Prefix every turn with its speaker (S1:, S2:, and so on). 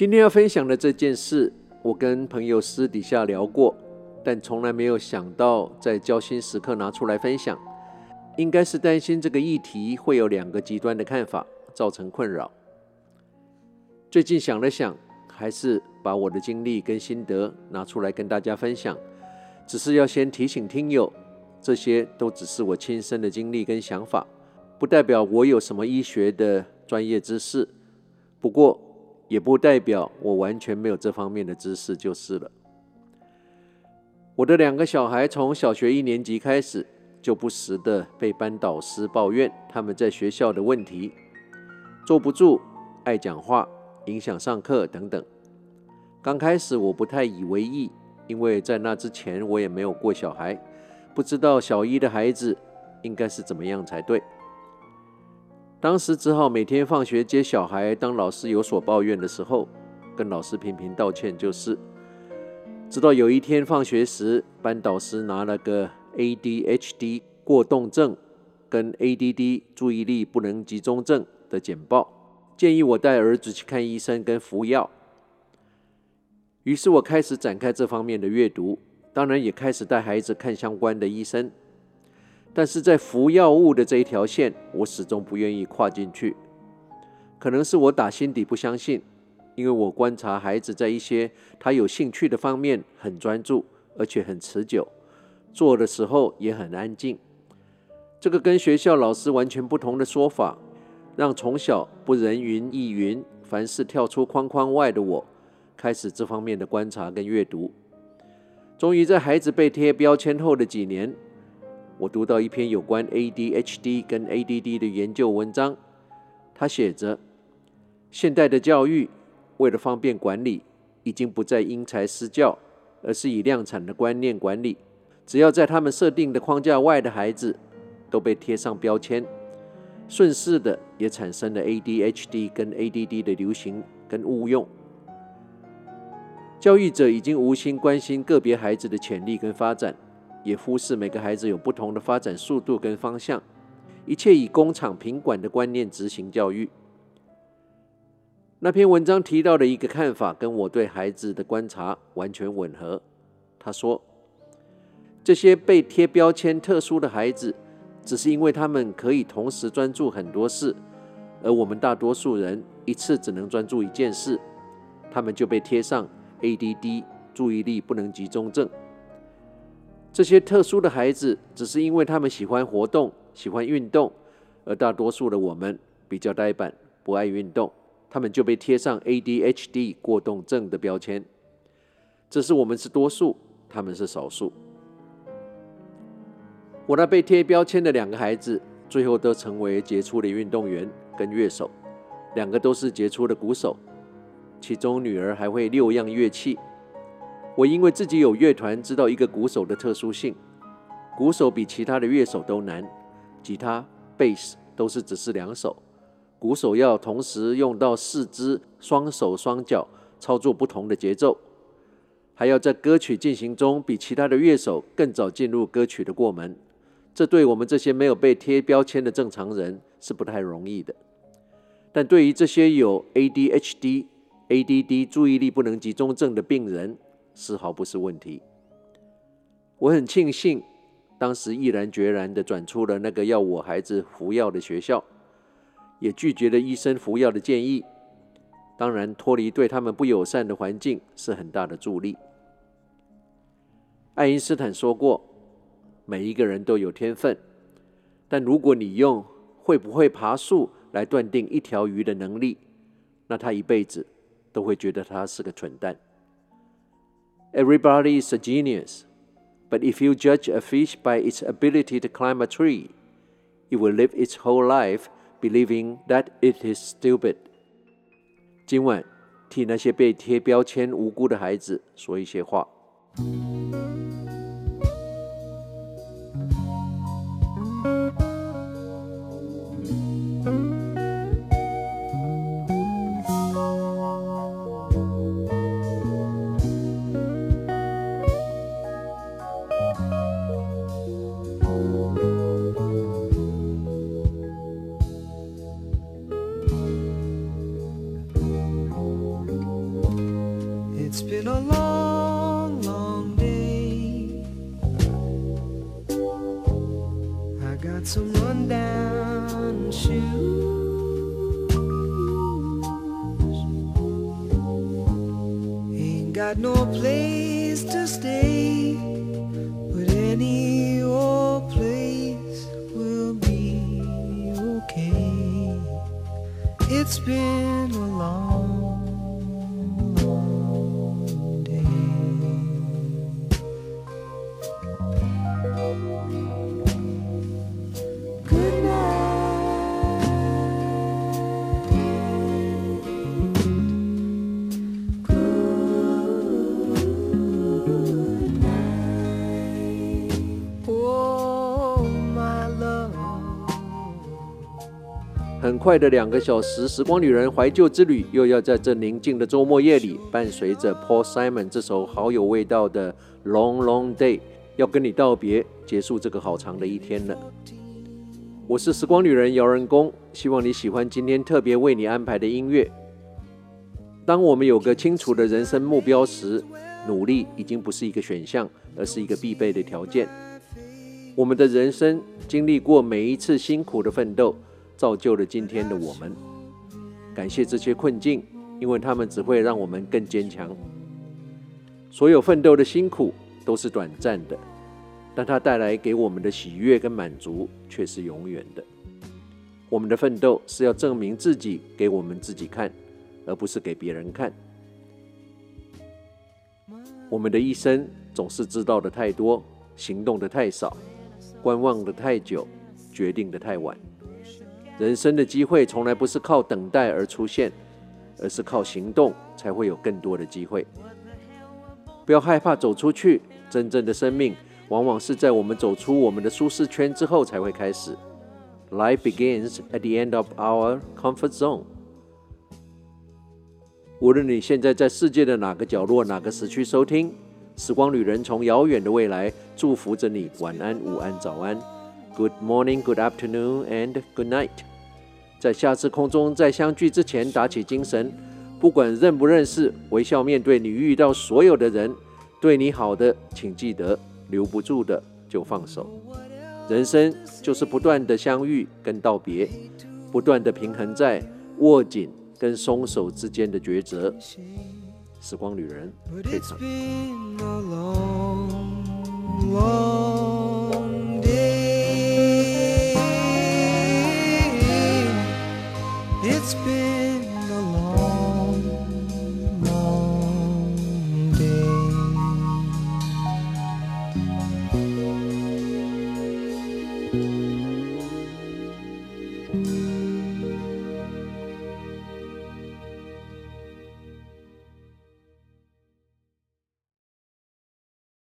S1: 今天要分享的这件事，我跟朋友私底下聊过，但从来没有想到在交心时刻拿出来分享。应该是担心这个议题会有两个极端的看法，造成困扰。最近想了想，还是把我的经历跟心得拿出来跟大家分享。只是要先提醒听友，这些都只是我亲身的经历跟想法，不代表我有什么医学的专业知识。不过，也不代表我完全没有这方面的知识就是了。我的两个小孩从小学一年级开始，就不时的被班导师抱怨他们在学校的问题，坐不住、爱讲话、影响上课等等。刚开始我不太以为意，因为在那之前我也没有过小孩，不知道小一的孩子应该是怎么样才对。当时只好每天放学接小孩，当老师有所抱怨的时候，跟老师频频道歉就是。直到有一天放学时，班导师拿了个 ADHD 过动症跟 ADD 注意力不能集中症的简报，建议我带儿子去看医生跟服药。于是我开始展开这方面的阅读，当然也开始带孩子看相关的医生。但是在服药物的这一条线，我始终不愿意跨进去。可能是我打心底不相信，因为我观察孩子在一些他有兴趣的方面很专注，而且很持久，做的时候也很安静。这个跟学校老师完全不同的说法，让从小不人云亦云、凡事跳出框框外的我，开始这方面的观察跟阅读。终于在孩子被贴标签后的几年。我读到一篇有关 ADHD 跟 ADD 的研究文章，他写着：现代的教育为了方便管理，已经不再因材施教，而是以量产的观念管理。只要在他们设定的框架外的孩子，都被贴上标签，顺势的也产生了 ADHD 跟 ADD 的流行跟误用。教育者已经无心关心个别孩子的潜力跟发展。也忽视每个孩子有不同的发展速度跟方向，一切以工厂品管的观念执行教育。那篇文章提到的一个看法，跟我对孩子的观察完全吻合。他说，这些被贴标签特殊的孩子，只是因为他们可以同时专注很多事，而我们大多数人一次只能专注一件事，他们就被贴上 ADD 注意力不能集中症。这些特殊的孩子，只是因为他们喜欢活动、喜欢运动，而大多数的我们比较呆板，不爱运动，他们就被贴上 ADHD 过动症的标签。这是我们是多数，他们是少数。我那被贴标签的两个孩子，最后都成为杰出的运动员跟乐手，两个都是杰出的鼓手，其中女儿还会六样乐器。我因为自己有乐团，知道一个鼓手的特殊性。鼓手比其他的乐手都难，吉他、贝斯都是只是两手，鼓手要同时用到四肢、双手双脚操作不同的节奏，还要在歌曲进行中比其他的乐手更早进入歌曲的过门。这对我们这些没有被贴标签的正常人是不太容易的，但对于这些有 ADHD、ADD 注意力不能集中症的病人，丝毫不是问题。我很庆幸，当时毅然决然地转出了那个要我孩子服药的学校，也拒绝了医生服药的建议。当然，脱离对他们不友善的环境是很大的助力。爱因斯坦说过：“每一个人都有天分，但如果你用会不会爬树来断定一条鱼的能力，那他一辈子都会觉得他是个蠢蛋。” Everybody is a genius, but if you judge a fish by its ability to climb a tree, it will live its whole life believing that it is stupid. 今晚替那些被贴标签无辜的孩子说一些话。
S2: It's been a long, long day. I got some rundown shoes. Ain't got no place to stay, but any old place will be okay. It's been a long,
S1: 很快的两个小时，时光旅人怀旧之旅又要在这宁静的周末夜里，伴随着 Paul Simon 这首好有味道的 Long Long Day，要跟你道别，结束这个好长的一天了。我是时光旅人姚仁恭，希望你喜欢今天特别为你安排的音乐。当我们有个清楚的人生目标时，努力已经不是一个选项，而是一个必备的条件。我们的人生经历过每一次辛苦的奋斗，造就了今天的我们。感谢这些困境，因为他们只会让我们更坚强。所有奋斗的辛苦都是短暂的，但它带来给我们的喜悦跟满足却是永远的。我们的奋斗是要证明自己给我们自己看，而不是给别人看。我们的一生总是知道的太多，行动的太少，观望的太久，决定的太晚。人生的机会从来不是靠等待而出现，而是靠行动才会有更多的机会。不要害怕走出去，真正的生命往往是在我们走出我们的舒适圈之后才会开始。Life begins at the end of our comfort zone。无论你现在在世界的哪个角落、哪个时区收听，时光旅人从遥远的未来祝福着你。晚安、午安、早安，Good morning, Good afternoon, and Good night。在下次空中再相聚之前，打起精神，不管认不认识，微笑面对你遇到所有的人。对你好的，请记得；留不住的，就放手。人生就是不断的相遇跟道别，不断的平衡在握紧跟松手之间的抉择。时光旅人退
S2: 场。